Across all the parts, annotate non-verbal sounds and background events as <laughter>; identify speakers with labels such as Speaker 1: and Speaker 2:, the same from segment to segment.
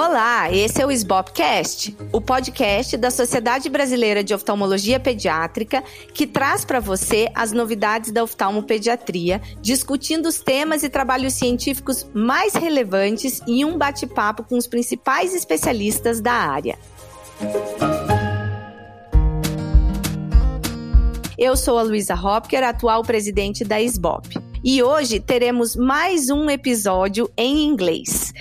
Speaker 1: Olá, esse é o SBOPcast, o podcast da Sociedade Brasileira de Oftalmologia Pediátrica, que traz para você as novidades da oftalmopediatria, discutindo os temas e trabalhos científicos mais relevantes em um bate-papo com os principais especialistas da área. Eu sou a Luísa Hopker, atual presidente da SBOP. E hoje teremos mais um episódio em inglês.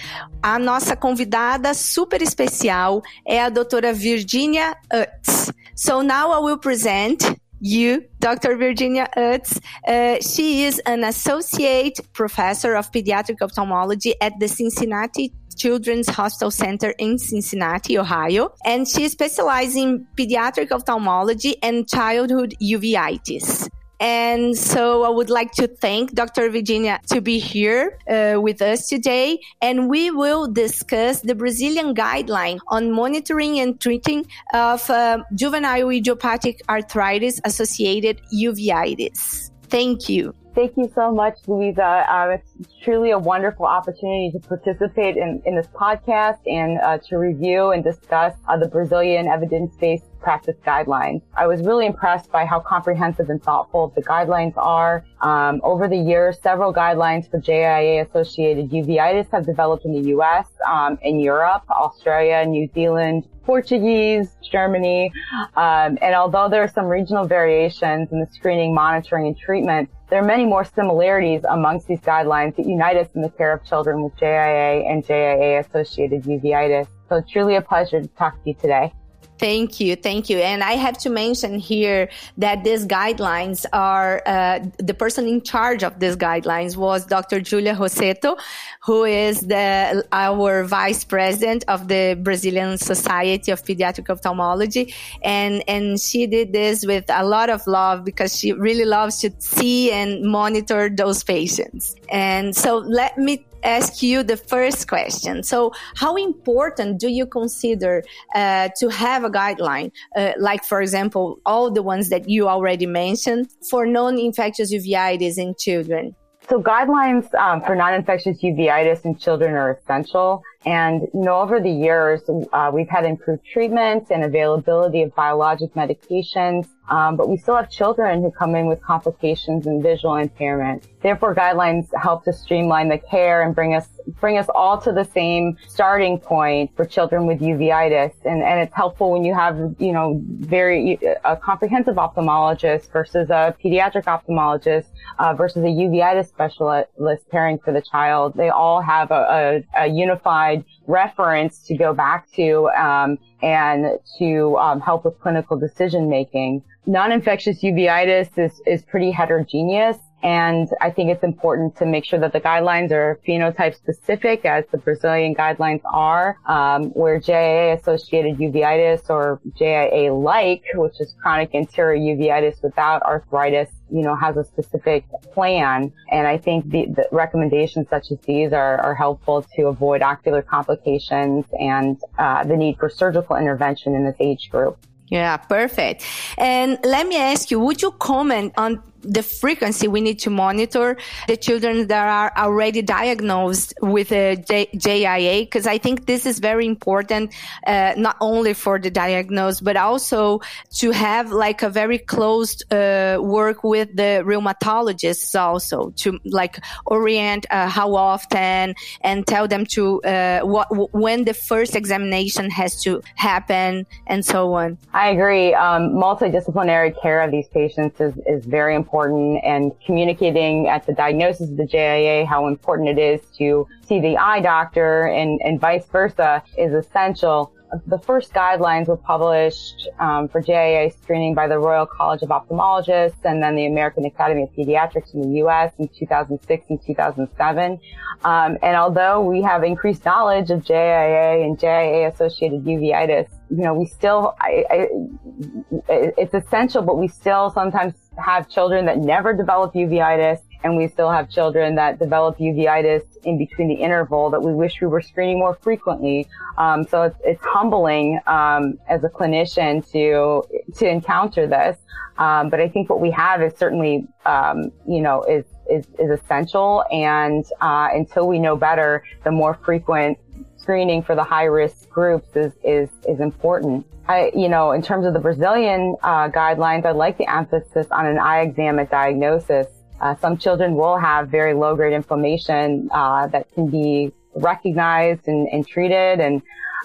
Speaker 1: A nossa convidada super especial é a doutora Virginia Utz. So now I will present you, Dr. Virginia Utz. Uh, she is an associate professor of pediatric ophthalmology at the Cincinnati Children's Hospital Center in Cincinnati, Ohio, and she specializes in pediatric ophthalmology and childhood uveitis. And so I would like to thank Dr. Virginia to be here uh, with us today. And we will discuss the Brazilian guideline on monitoring and treating of uh, juvenile idiopathic arthritis associated uveitis. Thank you.
Speaker 2: Thank you so much, Luísa. Uh, it's truly a wonderful opportunity to participate in, in this podcast and uh, to review and discuss uh, the Brazilian evidence-based practice guidelines. I was really impressed by how comprehensive and thoughtful the guidelines are. Um, over the years, several guidelines for JIA-associated uveitis have developed in the U.S., um, in Europe, Australia, New Zealand, Portuguese, Germany, um, and although there are some regional variations in the screening, monitoring, and treatment, there are many more similarities amongst these guidelines that unite us in the care of children with JIA and JIA associated uveitis. So it's truly a pleasure to talk to you today.
Speaker 1: Thank you, thank you. And I have to mention here that these guidelines are uh, the person in charge of these guidelines was Dr. Julia Rossetto, who is the our vice president of the Brazilian Society of Pediatric Ophthalmology, and and she did this with a lot of love because she really loves to see and monitor those patients. And so let me ask you the first question. So, how important do you consider uh, to have a guideline, uh, like, for example, all the ones that you already mentioned for non infectious uveitis in children?
Speaker 2: So guidelines um, for non-infectious uveitis in children are essential. And you know, over the years, uh, we've had improved treatments and availability of biologic medications. Um, but we still have children who come in with complications and visual impairment. Therefore, guidelines help to streamline the care and bring us bring us all to the same starting point for children with uveitis. And, and it's helpful when you have you know very a comprehensive ophthalmologist versus a pediatric ophthalmologist uh, versus a uveitis specialist caring for the child. They all have a, a, a unified reference to go back to um, and to um, help with clinical decision making. Non-infectious uveitis is, is pretty heterogeneous. And I think it's important to make sure that the guidelines are phenotype specific as the Brazilian guidelines are, um, where JIA associated uveitis or JIA like, which is chronic anterior uveitis without arthritis, you know, has a specific plan. And I think the, the recommendations such as these are, are, helpful to avoid ocular complications and uh, the need for surgical intervention in this age group.
Speaker 1: Yeah, perfect. And let me ask you, would you comment on the frequency we need to monitor the children that are already diagnosed with a J- JIA because I think this is very important uh, not only for the diagnosis but also to have like a very close uh, work with the rheumatologists also to like orient uh, how often and tell them to uh, what when the first examination has to happen and so on.
Speaker 2: I agree. Um, multidisciplinary care of these patients is, is very important important and communicating at the diagnosis of the JIA how important it is to see the eye doctor and, and vice versa is essential. The first guidelines were published um, for JIA screening by the Royal College of Ophthalmologists and then the American Academy of Pediatrics in the U.S. in 2006 and 2007. Um, and although we have increased knowledge of JIA and JIA-associated uveitis, you know, we still, I, I, it's essential, but we still sometimes have children that never develop uveitis and we still have children that develop uveitis in between the interval that we wish we were screening more frequently. Um, so it's, it's humbling um, as a clinician to to encounter this. Um, but I think what we have is certainly, um, you know, is is, is essential. And uh, until we know better, the more frequent screening for the high risk groups is, is, is important. I, you know, in terms of the Brazilian uh, guidelines, I'd like the emphasis on an eye exam at diagnosis. Uh, some children will have very low grade inflammation uh, that can be recognized and, and treated, and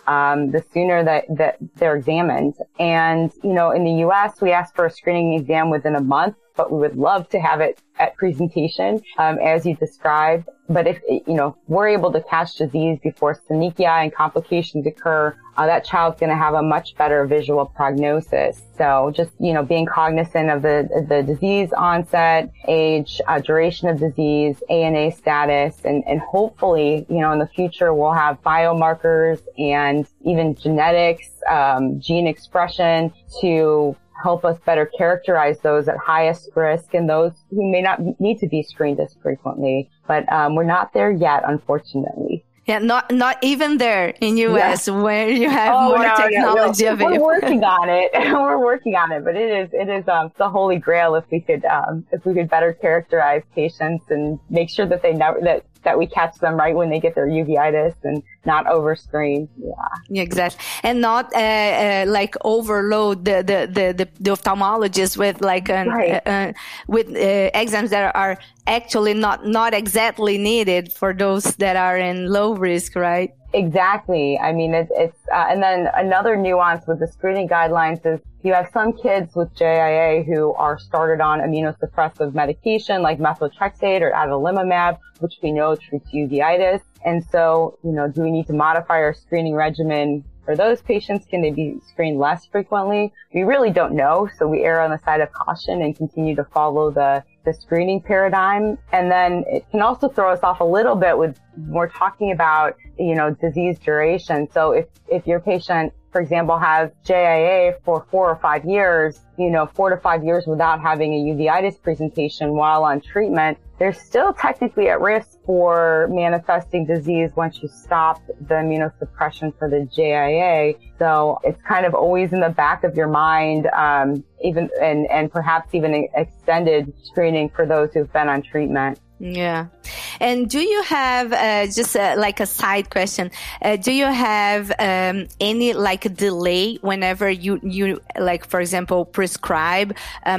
Speaker 2: um, the sooner that, that they're examined. And you know, in the U.S., we ask for a screening exam within a month but we would love to have it at presentation, um, as you described. But if, you know, we're able to catch disease before synechia and complications occur, uh, that child's going to have a much better visual prognosis. So just, you know, being cognizant of the, the disease onset, age, uh, duration of disease, ANA status, and, and hopefully, you know, in the future we'll have biomarkers and even genetics, um, gene expression to help us better characterize those at highest risk and those who may not need to be screened as frequently. But um, we're not there yet, unfortunately.
Speaker 1: Yeah, not not even there in US yeah. where you have oh, more no, technology
Speaker 2: no, no.
Speaker 1: available.
Speaker 2: We're working on it. <laughs> <laughs> We're working on it, but it is it is um, the holy grail if we could um, if we could better characterize patients and make sure that they never that that we catch them right when they get their uveitis and not overscreen.
Speaker 1: Yeah. Exactly. And not uh, uh, like overload the, the, the, the, ophthalmologist with like an, right. uh, uh with uh, exams that are actually not, not exactly needed for those that are in low risk, right?
Speaker 2: Exactly. I mean, it, it's, uh, and then another nuance with the screening guidelines is you have some kids with JIA who are started on immunosuppressive medication like methotrexate or adalimumab, which we know treats uveitis. And so, you know, do we need to modify our screening regimen for those patients? Can they be screened less frequently? We really don't know. So we err on the side of caution and continue to follow the, the screening paradigm. And then it can also throw us off a little bit with we're talking about, you know, disease duration. So if, if your patient for example, has JIA for four or five years, you know, four to five years without having a uveitis presentation while on treatment, they're still technically at risk for manifesting disease once you stop the immunosuppression for the JIA. So it's kind of always in the back of your mind, um, even and and perhaps even extended screening for those who've been on treatment.
Speaker 1: Yeah. And do you have uh, just uh, like a side question? Uh, do you have um, any like delay whenever you you like, for example, prescribe a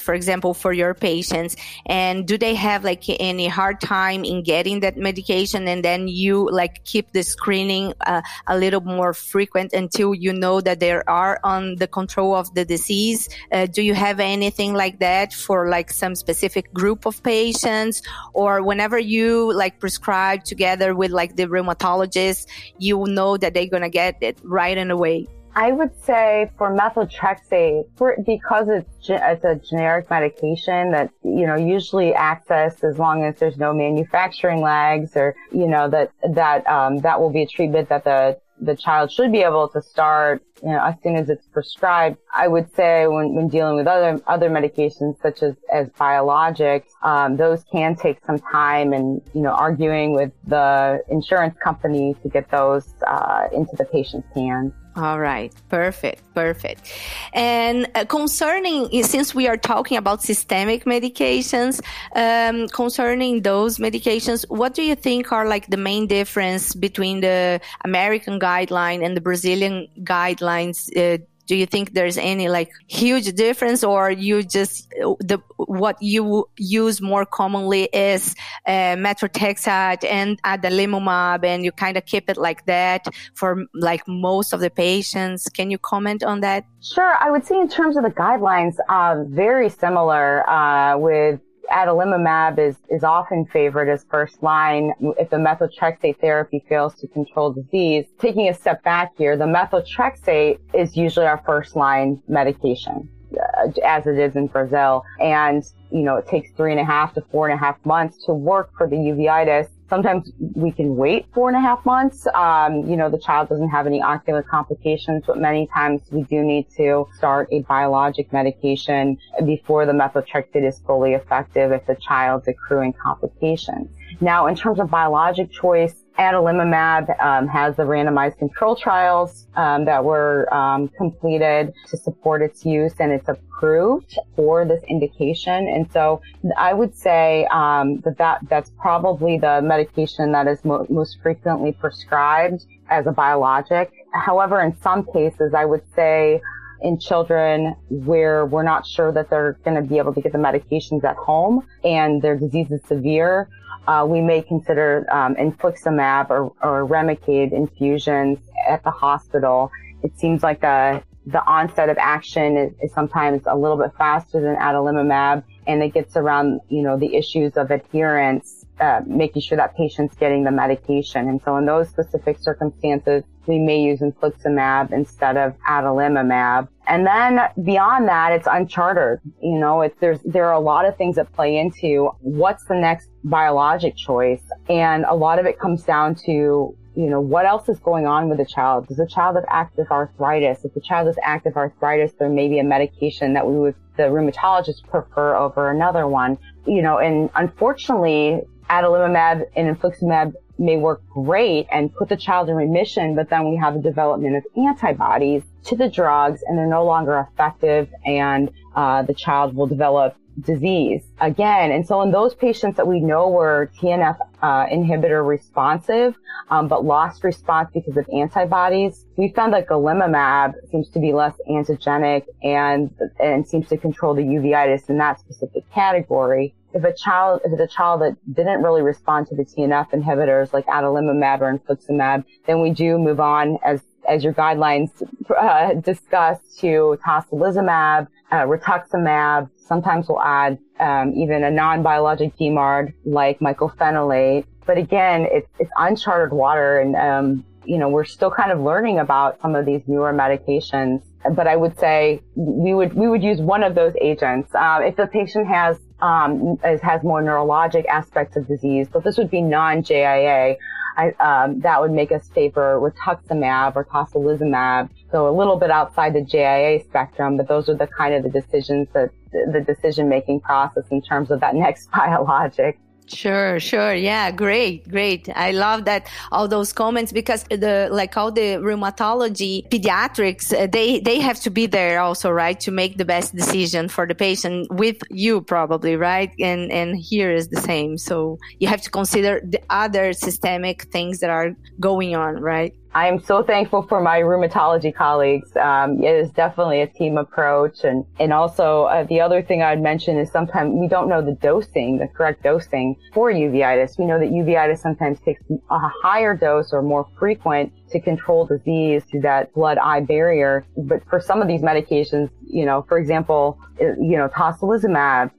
Speaker 1: for example, for your patients? And do they have like any hard time in getting that medication? And then you like keep the screening uh, a little more frequent until you know that they are on the control of the disease. Uh, do you have anything like that for like some specific group of patients? Or whenever you like prescribe together with like the rheumatologist, you know that they're going to get it right in a way.
Speaker 2: I would say for methotrexate, for, because it's, it's a generic medication that, you know, usually access as long as there's no manufacturing lags or, you know, that, that, um, that will be a treatment that the the child should be able to start you know, as soon as it's prescribed. I would say when, when dealing with other other medications such as as biologics, um, those can take some time, and you know, arguing with the insurance company to get those uh, into the patient's hands.
Speaker 1: All right, perfect, perfect. And uh, concerning, since we are talking about systemic medications, um, concerning those medications, what do you think are like the main difference between the American guideline and the Brazilian guidelines? Uh, do you think there's any like huge difference or you just the what you use more commonly is uh, methotrexate and adalimumab and you kind of keep it like that for like most of the patients? Can you comment on that?
Speaker 2: Sure. I would say in terms of the guidelines uh, very similar uh, with adalimumab is, is often favored as first line if the methotrexate therapy fails to control disease. Taking a step back here, the methotrexate is usually our first line medication. Uh, as it is in Brazil. And, you know, it takes three and a half to four and a half months to work for the uveitis Sometimes we can wait four and a half months. Um, you know, the child doesn't have any ocular complications, but many times we do need to start a biologic medication before the methotrexate is fully effective if the child's accruing complications. Now, in terms of biologic choice, adalimumab um, has the randomized control trials um, that were um, completed to support its use, and it's approved for this indication. And so, I would say um, that, that that's probably the medication that is mo- most frequently prescribed as a biologic. However, in some cases, I would say in children where we're not sure that they're going to be able to get the medications at home and their disease is severe, uh, we may consider um, infliximab or, or Remicade infusions at the hospital. It seems like the the onset of action is, is, sometimes a little bit faster than adalimumab, and it gets around you know the issues of adherence uh, making sure that patient's getting the medication. And so in those specific circumstances, we may use infliximab instead of adalimumab. And then beyond that, it's uncharted. You know, it's, there's, there are a lot of things that play into what's the next biologic choice. And a lot of it comes down to you know, what else is going on with the child? Does the child have active arthritis? If the child has active arthritis, there may be a medication that we would, the rheumatologist prefer over another one. You know, and unfortunately, adalimumab and infliximab may work great and put the child in remission, but then we have a development of antibodies to the drugs and they're no longer effective and uh, the child will develop disease again. And so in those patients that we know were TNF uh, inhibitor responsive, um, but lost response because of antibodies, we found that golimumab seems to be less antigenic and and seems to control the uveitis in that specific category if a child, if it's a child that didn't really respond to the TNF inhibitors like adalimumab or infliximab, then we do move on as as your guidelines uh, discuss to tocilizumab, uh, rituximab. Sometimes we'll add um, even a non-biologic DMARD like mycophenolate. But again, it's it's uncharted water, and um, you know we're still kind of learning about some of these newer medications. But I would say we would we would use one of those agents uh, if the patient has um, has more neurologic aspects of disease. So this would be non-JIA. I, um, that would make us favor rituximab or tocilizumab. So a little bit outside the JIA spectrum, but those are the kind of the decisions that the decision making process in terms of that next <laughs> biologic.
Speaker 1: Sure, sure. Yeah, great, great. I love that all those comments because the like all the rheumatology pediatrics uh, they they have to be there also, right, to make the best decision for the patient with you probably, right? And and here is the same. So you have to consider the other systemic things that are going on, right?
Speaker 2: I am so thankful for my rheumatology colleagues. Um, it is definitely a team approach. And, and also uh, the other thing I'd mention is sometimes we don't know the dosing, the correct dosing for uveitis. We know that uveitis sometimes takes a higher dose or more frequent to control disease through that blood-eye barrier. But for some of these medications, you know, for example, uh, you know, tocilizumab,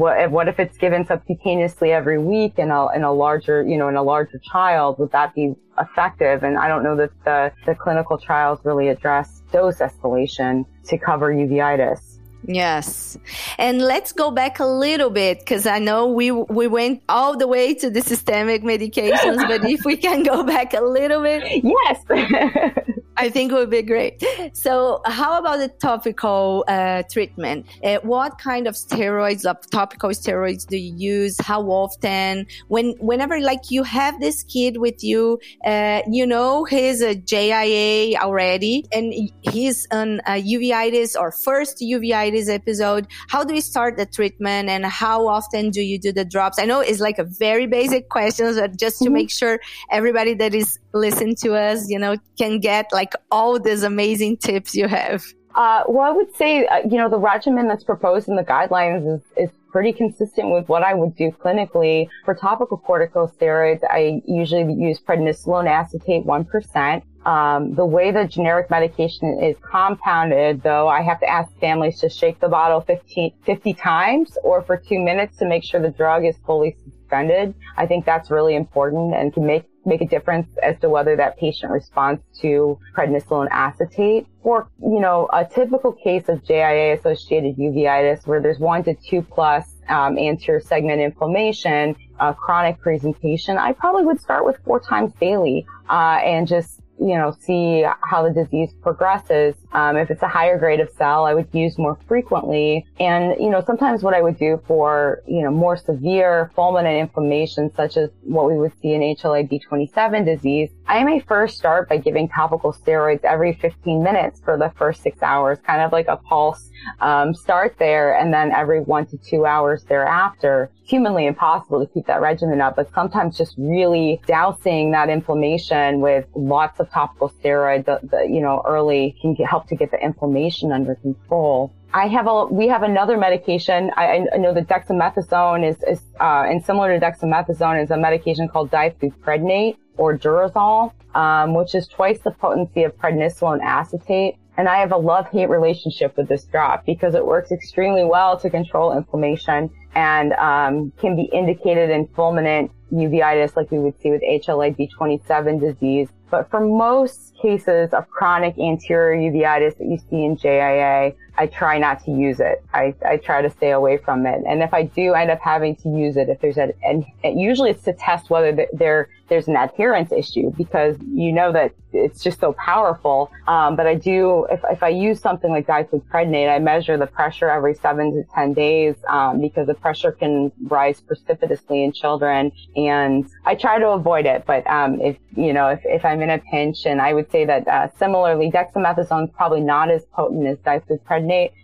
Speaker 2: what, what if it's given subcutaneously every week in a, in a larger, you know, in a larger child? Would that be effective? And I don't know that the, the clinical trials really address dose escalation to cover uveitis.
Speaker 1: Yes. And let's go back a little bit because I know we we went all the way to the systemic medications, but if we can go <laughs> back a little bit.
Speaker 2: Yes. <laughs>
Speaker 1: I think it would be great. So, how about the topical uh, treatment? Uh, what kind of steroids, of topical steroids, do you use? How often? When, whenever like you have this kid with you, uh, you know he's a JIA already, and he's on a uveitis or first uveitis episode. How do you start the treatment, and how often do you do the drops? I know it's like a very basic question, but just to mm-hmm. make sure everybody that is listening to us, you know, can get like like all these amazing tips you have?
Speaker 2: Uh, well, I would say, uh, you know, the regimen that's proposed in the guidelines is, is pretty consistent with what I would do clinically. For topical corticosteroids, I usually use prednisolone acetate 1%. Um, the way the generic medication is compounded, though, I have to ask families to shake the bottle 15, 50 times or for two minutes to make sure the drug is fully suspended. I think that's really important and can make make a difference as to whether that patient responds to prednisolone acetate. For, you know, a typical case of JIA associated uveitis where there's one to two plus um, anterior segment inflammation, a chronic presentation, I probably would start with four times daily uh, and just you know, see how the disease progresses. Um, if it's a higher grade of cell, I would use more frequently. And, you know, sometimes what I would do for, you know, more severe fulminant inflammation, such as what we would see in HLA-B27 disease, I may first start by giving topical steroids every 15 minutes for the first six hours, kind of like a pulse um, start there and then every one to two hours thereafter. Humanly impossible to keep that regimen up, but sometimes just really dousing that inflammation with lots of topical steroids, the, the, you know, early can help to get the inflammation under control. I have a, we have another medication. I, I know that dexamethasone is, is uh, and similar to dexamethasone is a medication called difluprednate or Durezol, um, which is twice the potency of prednisolone acetate. And I have a love-hate relationship with this drop because it works extremely well to control inflammation and um, can be indicated in fulminant uveitis like we would see with HLA-B27 disease. But for most cases of chronic anterior uveitis that you see in JIA, I try not to use it. I, I try to stay away from it. And if I do end up having to use it, if there's a, and usually it's to test whether there, there's an adherence issue because you know that it's just so powerful. Um, but I do, if, if I use something like difluprednate, I measure the pressure every seven to 10 days, um, because the pressure can rise precipitously in children. And I try to avoid it. But, um, if, you know, if, if I'm in a pinch and I would say that, uh, similarly, dexamethasone is probably not as potent as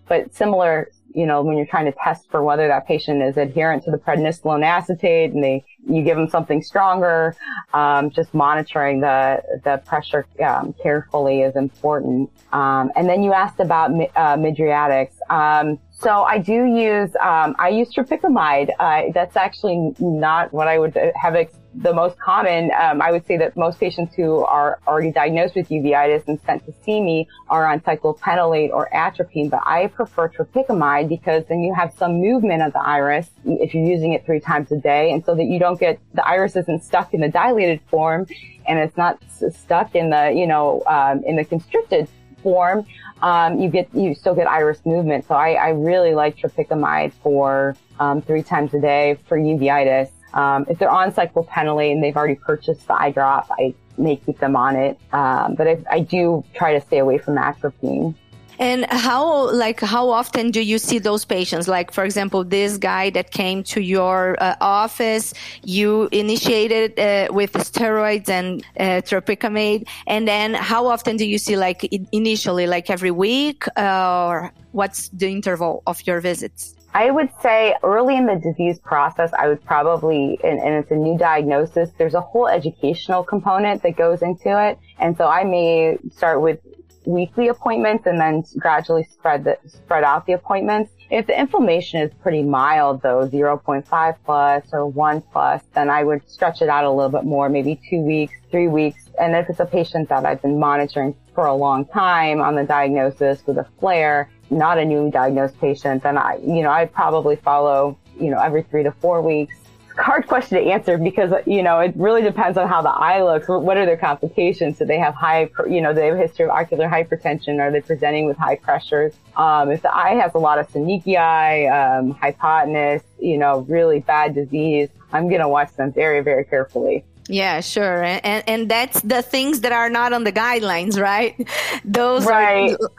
Speaker 2: but similar, you know, when you're trying to test for whether that patient is adherent to the prednisolone acetate and they, you give them something stronger, um, just monitoring the, the pressure, um, carefully is important. Um, and then you asked about, uh, mydriatics. Um, so I do use, um, I use tropicamide. Uh, that's actually not what I would have ex- the most common, um, I would say that most patients who are already diagnosed with uveitis and sent to see me are on cyclopentolate or atropine, but I prefer tropicamide because then you have some movement of the iris if you're using it three times a day, and so that you don't get the iris isn't stuck in the dilated form, and it's not stuck in the you know um, in the constricted form. Um, you get you still get iris movement, so I, I really like tropicamide for um, three times a day for uveitis. Um, if they're on cyclopentolate and they've already purchased the eye drop, I may keep them on it. Um, but I, I, do try to stay away from atropine.
Speaker 1: And how, like, how often do you see those patients? Like, for example, this guy that came to your uh, office, you initiated uh, with steroids and uh, tropicamide, and then how often do you see, like, initially, like every week, uh, or what's the interval of your visits?
Speaker 2: I would say early in the disease process, I would probably, and, and, it's a new diagnosis, there's a whole educational component that goes into it. And so I may start with weekly appointments and then gradually spread the, spread out the appointments. If the inflammation is pretty mild though, 0.5 plus or 1 plus, then I would stretch it out a little bit more, maybe two weeks, three weeks. And if it's a patient that I've been monitoring for a long time on the diagnosis with a flare, not a newly diagnosed patient, then I, you know, I'd probably follow, you know, every three to four weeks. Hard <laughs> question to answer because, you know, it really depends on how the eye looks. What are their complications? Do they have high, you know, do they have a history of ocular hypertension? Are they presenting with high pressures? Um, if the eye has a lot of synechiae, um, hypotenuse, you know, really bad disease, I'm going to watch them very, very carefully.
Speaker 1: Yeah, sure. And, and that's the things that are not on the guidelines, right? <laughs> Those
Speaker 2: right. Are... <laughs>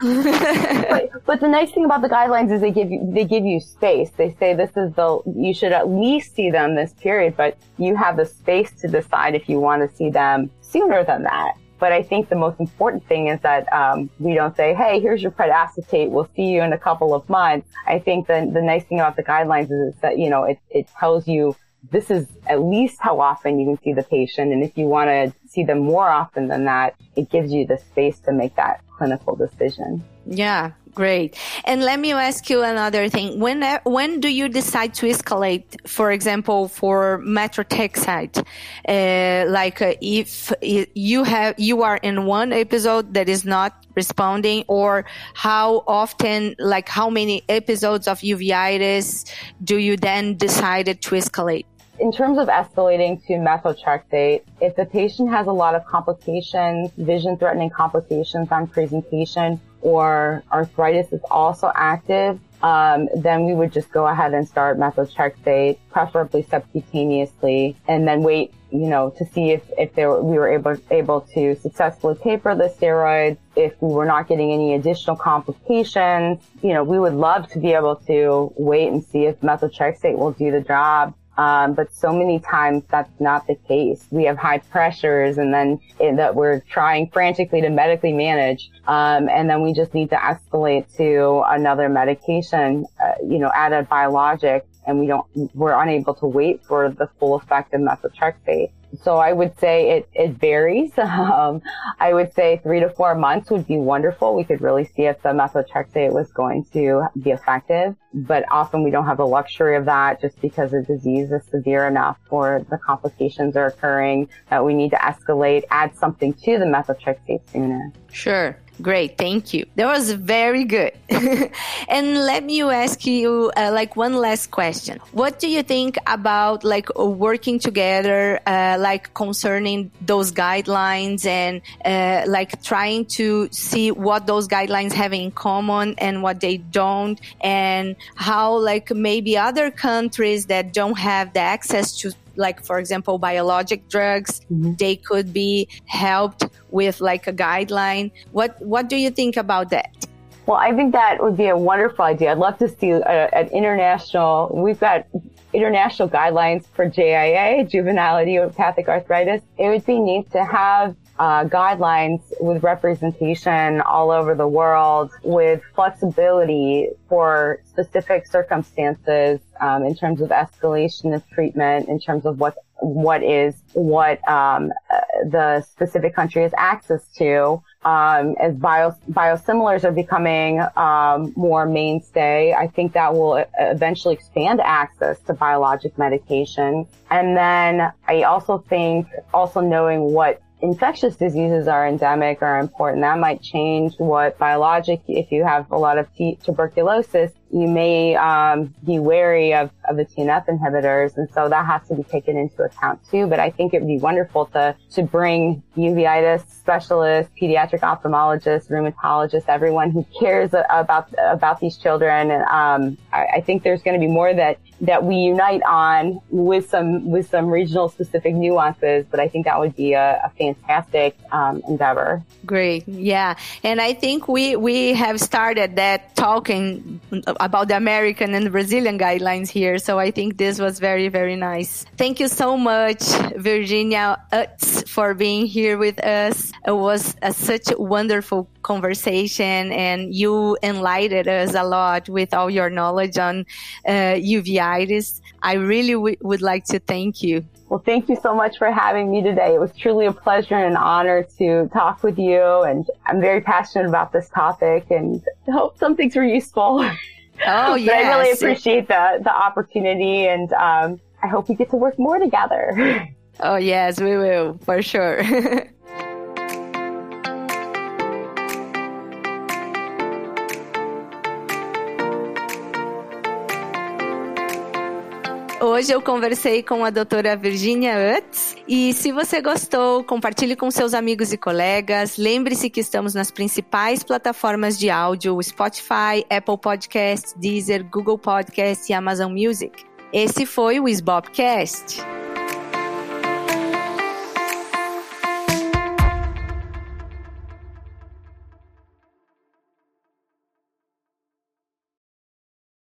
Speaker 2: but, but the nice thing about the guidelines is they give you, they give you space. They say this is the, you should at least see them this period, but you have the space to decide if you want to see them sooner than that. But I think the most important thing is that um, we don't say, "Hey, here's your pred acetate. We'll see you in a couple of months." I think the the nice thing about the guidelines is that you know it it tells you this is at least how often you can see the patient. And if you want to see them more often than that, it gives you the space to make that clinical decision.
Speaker 1: Yeah, great. And let me ask you another thing. When when do you decide to escalate? For example, for methotrexate, uh, like uh, if you have you are in one episode that is not responding, or how often, like how many episodes of uveitis do you then decide to escalate?
Speaker 2: In terms of escalating to methotrexate, if the patient has a lot of complications, vision threatening complications on presentation, or arthritis is also active, um, then we would just go ahead and start methotrexate, preferably subcutaneously, and then wait, you know, to see if, if we were able, able to successfully taper the steroids, if we were not getting any additional complications. You know, we would love to be able to wait and see if methotrexate will do the job. Um, but so many times that's not the case. We have high pressures and then that we're trying frantically to medically manage. Um, and then we just need to escalate to another medication, uh, you know, add a biologic and we don't, we're unable to wait for the full effect of methotrexate. So I would say it, it varies. <laughs> Um, I would say three to four months would be wonderful. We could really see if the methotrexate was going to be effective, but often we don't have the luxury of that just because the disease is severe enough or the complications are occurring that we need to escalate, add something to the methotrexate sooner.
Speaker 1: Sure. Great, thank you. That was very good. <laughs> and let me ask you uh, like one last question. What do you think about like working together, uh, like concerning those guidelines and uh, like trying to see what those guidelines have in common and what they don't, and how like maybe other countries that don't have the access to like for example biologic drugs mm-hmm. they could be helped with like a guideline what what do you think about that
Speaker 2: well i think that would be a wonderful idea i'd love to see a, an international we've got international guidelines for JIA, juvenile idiopathic arthritis. It would be neat to have uh, guidelines with representation all over the world with flexibility for specific circumstances um, in terms of escalation of treatment, in terms of what what is what um, uh, the specific country has access to. Um, as bio, biosimilars are becoming um, more mainstay, I think that will eventually expand access to biologic medication. And then I also think also knowing what infectious diseases are endemic or important. That might change what biologic, if you have a lot of t- tuberculosis, you may um, be wary of, of the TNF inhibitors, and so that has to be taken into account too. But I think it would be wonderful to to bring uveitis specialists, pediatric ophthalmologists, rheumatologists, everyone who cares about about these children. And um, I, I think there's going to be more that that we unite on with some with some regional specific nuances. But I think that would be a, a fantastic um, endeavor.
Speaker 1: Great, yeah, and I think we we have started that talking about the American and Brazilian guidelines here. So I think this was very, very nice. Thank you so much, Virginia Utz, for being here with us. It was a, such a wonderful conversation and you enlightened us a lot with all your knowledge on uh, uveitis. I really would like to thank you.
Speaker 2: Well, thank you so much for having me today. It was truly a pleasure and an honor to talk with you. And I'm very passionate about this topic and hope some things were useful. <laughs>
Speaker 1: Oh, yeah.
Speaker 2: I really appreciate the, the opportunity and um, I hope we get to work more together. <laughs>
Speaker 1: Oh, yes, we will, for sure. <laughs> Hoje eu conversei com a doutora Virginia Utz. E se você gostou, compartilhe com seus amigos e colegas. Lembre-se que estamos nas principais plataformas de áudio: Spotify, Apple Podcasts, Deezer, Google Podcasts e Amazon Music. Esse foi o SBOPcast.